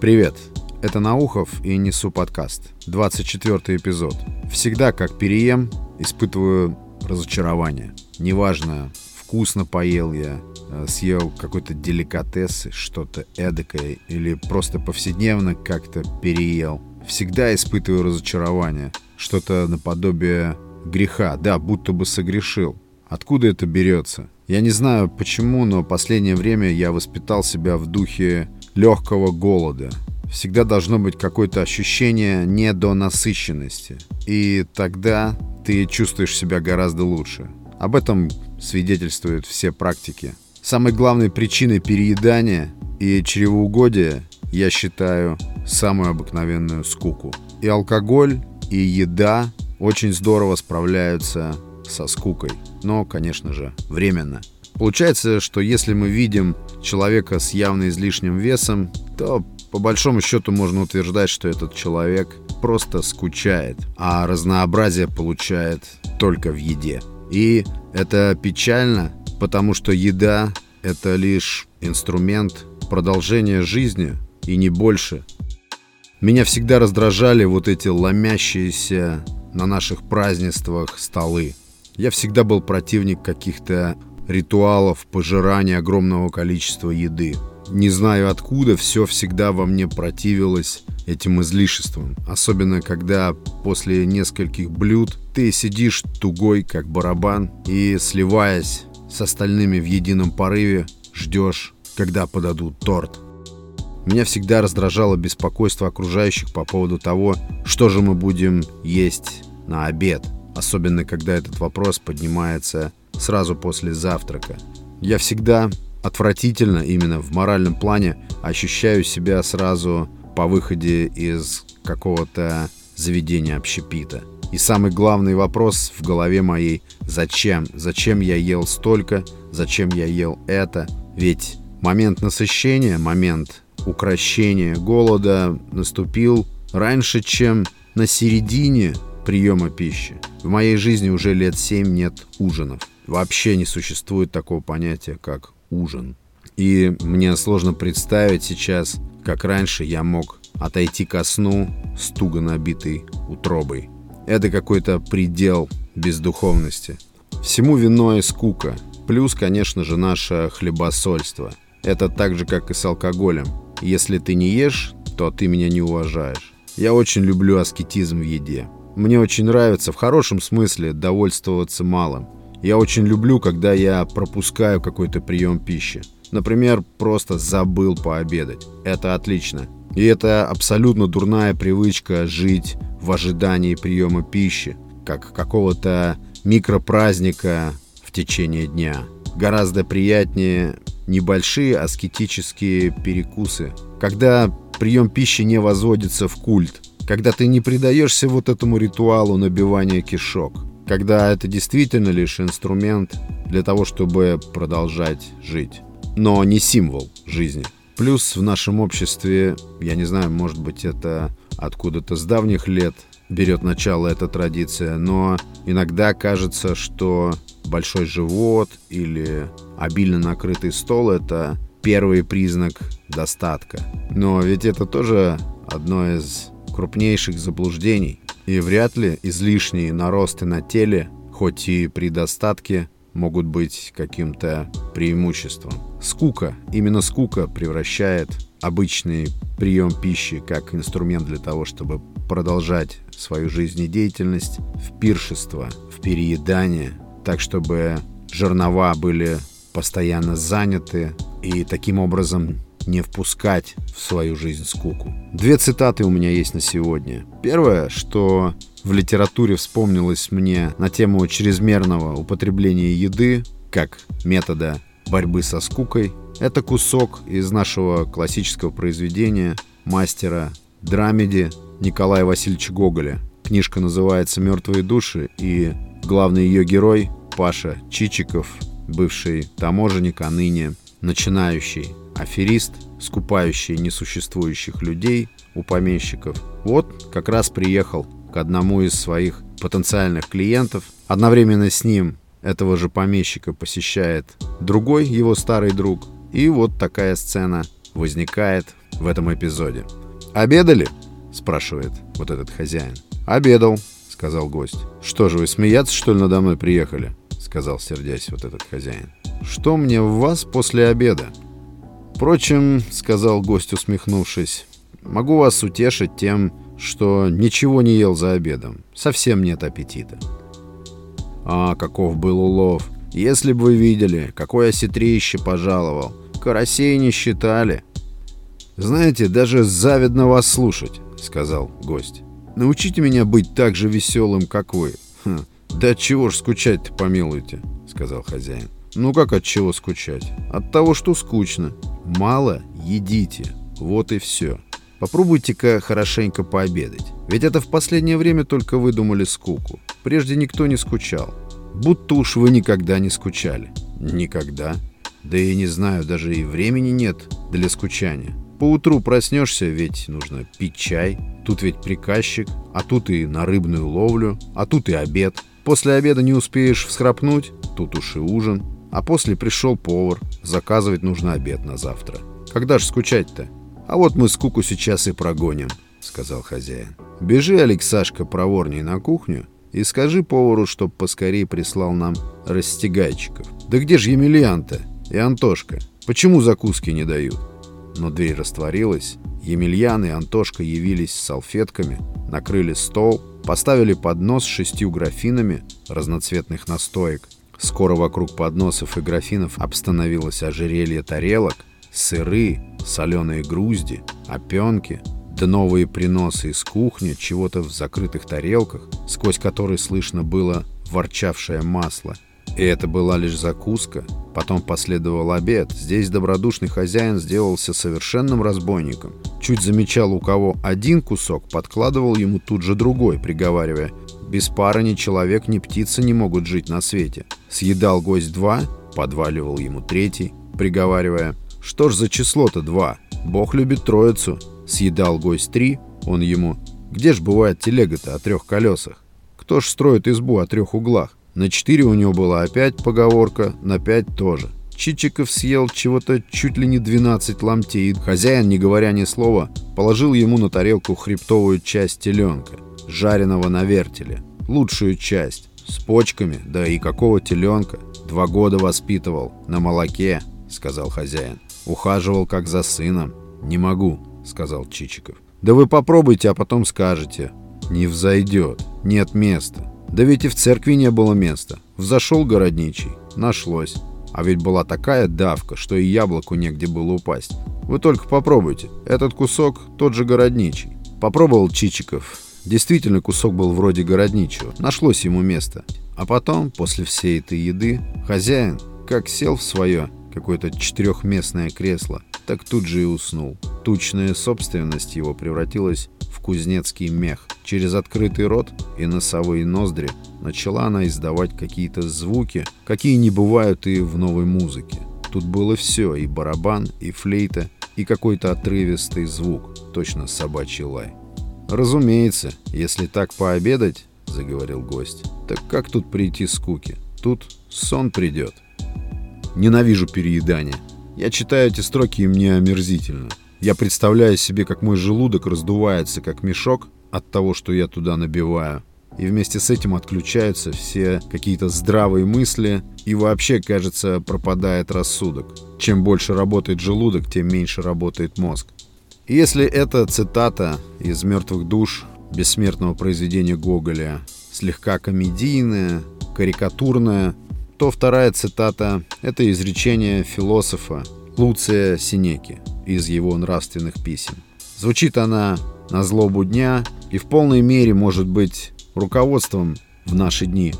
Привет, это Наухов и несу подкаст. 24 эпизод. Всегда, как переем, испытываю разочарование. Неважно, вкусно поел я, э, съел какой-то деликатес, что-то эдакое, или просто повседневно как-то переел. Всегда испытываю разочарование. Что-то наподобие греха, да, будто бы согрешил. Откуда это берется? Я не знаю почему, но последнее время я воспитал себя в духе легкого голода. Всегда должно быть какое-то ощущение недонасыщенности. И тогда ты чувствуешь себя гораздо лучше. Об этом свидетельствуют все практики. Самой главной причиной переедания и чревоугодия я считаю самую обыкновенную скуку. И алкоголь, и еда очень здорово справляются со скукой. Но, конечно же, временно. Получается, что если мы видим человека с явно излишним весом, то по большому счету можно утверждать, что этот человек просто скучает, а разнообразие получает только в еде. И это печально, потому что еда — это лишь инструмент продолжения жизни и не больше. Меня всегда раздражали вот эти ломящиеся на наших празднествах столы. Я всегда был противник каких-то ритуалов пожирания огромного количества еды. Не знаю откуда, все всегда во мне противилось этим излишеством. Особенно, когда после нескольких блюд ты сидишь тугой, как барабан, и, сливаясь с остальными в едином порыве, ждешь, когда подадут торт. Меня всегда раздражало беспокойство окружающих по поводу того, что же мы будем есть на обед. Особенно, когда этот вопрос поднимается сразу после завтрака. Я всегда отвратительно именно в моральном плане ощущаю себя сразу по выходе из какого-то заведения общепита. И самый главный вопрос в голове моей – зачем? Зачем я ел столько? Зачем я ел это? Ведь момент насыщения, момент укращения голода наступил раньше, чем на середине приема пищи. В моей жизни уже лет семь нет ужинов. Вообще не существует такого понятия, как ужин. И мне сложно представить сейчас, как раньше я мог отойти ко сну с туго набитой утробой. Это какой-то предел бездуховности. Всему виной скука. Плюс, конечно же, наше хлебосольство. Это так же, как и с алкоголем. Если ты не ешь, то ты меня не уважаешь. Я очень люблю аскетизм в еде. Мне очень нравится в хорошем смысле довольствоваться малым. Я очень люблю, когда я пропускаю какой-то прием пищи. Например, просто забыл пообедать. Это отлично. И это абсолютно дурная привычка жить в ожидании приема пищи, как какого-то микропраздника в течение дня. Гораздо приятнее небольшие аскетические перекусы, когда прием пищи не возводится в культ, когда ты не предаешься вот этому ритуалу набивания кишок, когда это действительно лишь инструмент для того, чтобы продолжать жить, но не символ жизни. Плюс в нашем обществе, я не знаю, может быть это откуда-то с давних лет берет начало эта традиция, но иногда кажется, что большой живот или обильно накрытый стол – это первый признак достатка. Но ведь это тоже одно из крупнейших заблуждений. И вряд ли излишние наросты на теле, хоть и при достатке, могут быть каким-то преимуществом. Скука, именно скука превращает обычный прием пищи как инструмент для того, чтобы продолжать свою жизнедеятельность в пиршество, в переедание, так чтобы жернова были постоянно заняты и таким образом не впускать в свою жизнь скуку. Две цитаты у меня есть на сегодня. Первое, что в литературе вспомнилось мне на тему чрезмерного употребления еды как метода борьбы со скукой, это кусок из нашего классического произведения мастера драмеди Николая Васильевича Гоголя. Книжка называется «Мертвые души», и главный ее герой Паша Чичиков, бывший таможенник, а ныне начинающий аферист, скупающий несуществующих людей у помещиков, вот как раз приехал к одному из своих потенциальных клиентов. Одновременно с ним этого же помещика посещает другой его старый друг. И вот такая сцена возникает в этом эпизоде. «Обедали?» — спрашивает вот этот хозяин. «Обедал», — сказал гость. «Что же, вы смеяться, что ли, надо мной приехали?» — сказал, сердясь вот этот хозяин. «Что мне в вас после обеда?» «Впрочем», — сказал гость, усмехнувшись, — «могу вас утешить тем, что ничего не ел за обедом. Совсем нет аппетита». «А, каков был улов! Если бы вы видели, какое осетрище пожаловал! Карасей не считали!» «Знаете, даже завидно вас слушать», — сказал гость. «Научите меня быть так же веселым, как вы». Хм, «Да чего ж скучать-то, помилуйте», — сказал хозяин. «Ну как от чего скучать? От того, что скучно. Мало едите. Вот и все. Попробуйте-ка хорошенько пообедать. Ведь это в последнее время только выдумали скуку. Прежде никто не скучал. Будто уж вы никогда не скучали. Никогда. Да и не знаю, даже и времени нет для скучания. Поутру проснешься, ведь нужно пить чай. Тут ведь приказчик, а тут и на рыбную ловлю, а тут и обед. После обеда не успеешь всхрапнуть, тут уж и ужин. А после пришел повар, заказывать нужно обед на завтра. Когда ж скучать-то? А вот мы скуку сейчас и прогоним, сказал хозяин. Бежи, Алексашка, проворней на кухню и скажи повару, чтоб поскорее прислал нам растягайчиков. Да где же Емельян-то и Антошка? Почему закуски не дают? Но дверь растворилась, Емельян и Антошка явились с салфетками, накрыли стол, поставили поднос с шестью графинами разноцветных настоек. Скоро вокруг подносов и графинов обстановилось ожерелье тарелок, сыры, соленые грузди, опенки, да новые приносы из кухни, чего-то в закрытых тарелках, сквозь которые слышно было ворчавшее масло. И это была лишь закуска. Потом последовал обед. Здесь добродушный хозяин сделался совершенным разбойником. Чуть замечал у кого один кусок, подкладывал ему тут же другой, приговаривая «Без пары ни человек, ни птица не могут жить на свете». Съедал гость два, подваливал ему третий, приговаривая «Что ж за число-то два? Бог любит троицу». Съедал гость три, он ему «Где ж бывает телега-то о трех колесах? Кто ж строит избу о трех углах?» На четыре у него была опять поговорка, на пять тоже. Чичиков съел чего-то чуть ли не 12 ломтей. Хозяин, не говоря ни слова, положил ему на тарелку хребтовую часть теленка, жареного на вертеле. Лучшую часть, с почками, да и какого теленка. Два года воспитывал, на молоке, сказал хозяин. Ухаживал как за сыном. Не могу, сказал Чичиков. Да вы попробуйте, а потом скажете. Не взойдет, нет места. Да ведь и в церкви не было места. Взошел городничий. Нашлось. А ведь была такая давка, что и яблоку негде было упасть. Вы только попробуйте. Этот кусок тот же городничий. Попробовал Чичиков. Действительно, кусок был вроде городничего. Нашлось ему место. А потом, после всей этой еды, хозяин, как сел в свое какое-то четырехместное кресло, так тут же и уснул. Тучная собственность его превратилась в кузнецкий мех. Через открытый рот и носовые ноздри начала она издавать какие-то звуки, какие не бывают и в новой музыке. Тут было все, и барабан, и флейта, и какой-то отрывистый звук, точно собачий лай. «Разумеется, если так пообедать, — заговорил гость, — так как тут прийти скуки? Тут сон придет. Ненавижу переедание. Я читаю эти строки, и мне омерзительно. Я представляю себе, как мой желудок раздувается, как мешок от того, что я туда набиваю. И вместе с этим отключаются все какие-то здравые мысли, и вообще, кажется, пропадает рассудок. Чем больше работает желудок, тем меньше работает мозг. И если это цитата из «Мертвых душ» бессмертного произведения Гоголя, слегка комедийная, карикатурная, то вторая цитата — это изречение философа Луция Синеки из его нравственных писем. Звучит она на злобу дня и в полной мере может быть руководством в наши дни.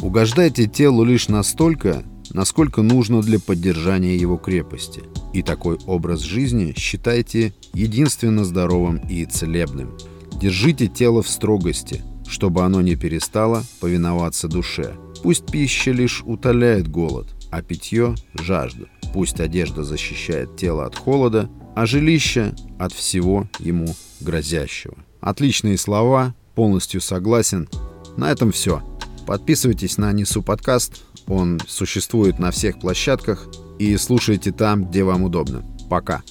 Угождайте телу лишь настолько, насколько нужно для поддержания его крепости. И такой образ жизни считайте единственно здоровым и целебным. Держите тело в строгости, чтобы оно не перестало повиноваться душе. Пусть пища лишь утоляет голод, а питье – жажду. Пусть одежда защищает тело от холода, а жилище – от всего ему грозящего. Отличные слова, полностью согласен. На этом все. Подписывайтесь на Несу подкаст, он существует на всех площадках и слушайте там, где вам удобно. Пока.